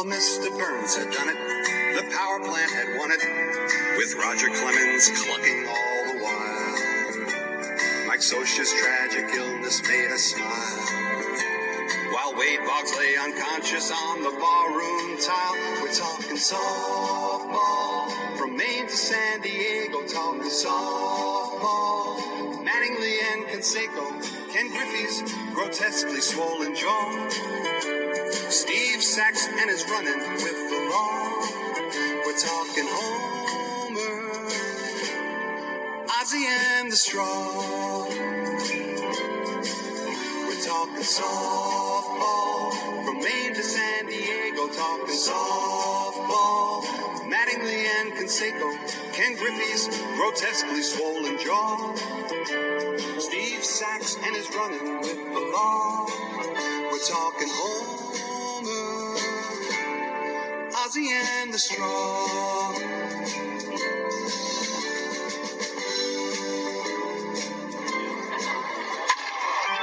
Well, Mr. Burns had done it. The power plant had won it. With Roger Clemens clucking all the while. Mike Scioscia's tragic illness made us smile. While Wade Boggs lay unconscious on the barroom tile, we're talking softball. From Maine to San Diego, talking softball. Mattingly and Canseco, Ken Griffey's grotesquely swollen jaw. Sax and is running with the law. We're talking Homer, Ozzie and the Straw. We're talking softball from Maine to San Diego. Talking softball. Mattingly and Canseco, Ken Griffey's grotesquely swollen jaw. Steve Sax and his running with the law. We're talking Homer, Ozzie and the Straw.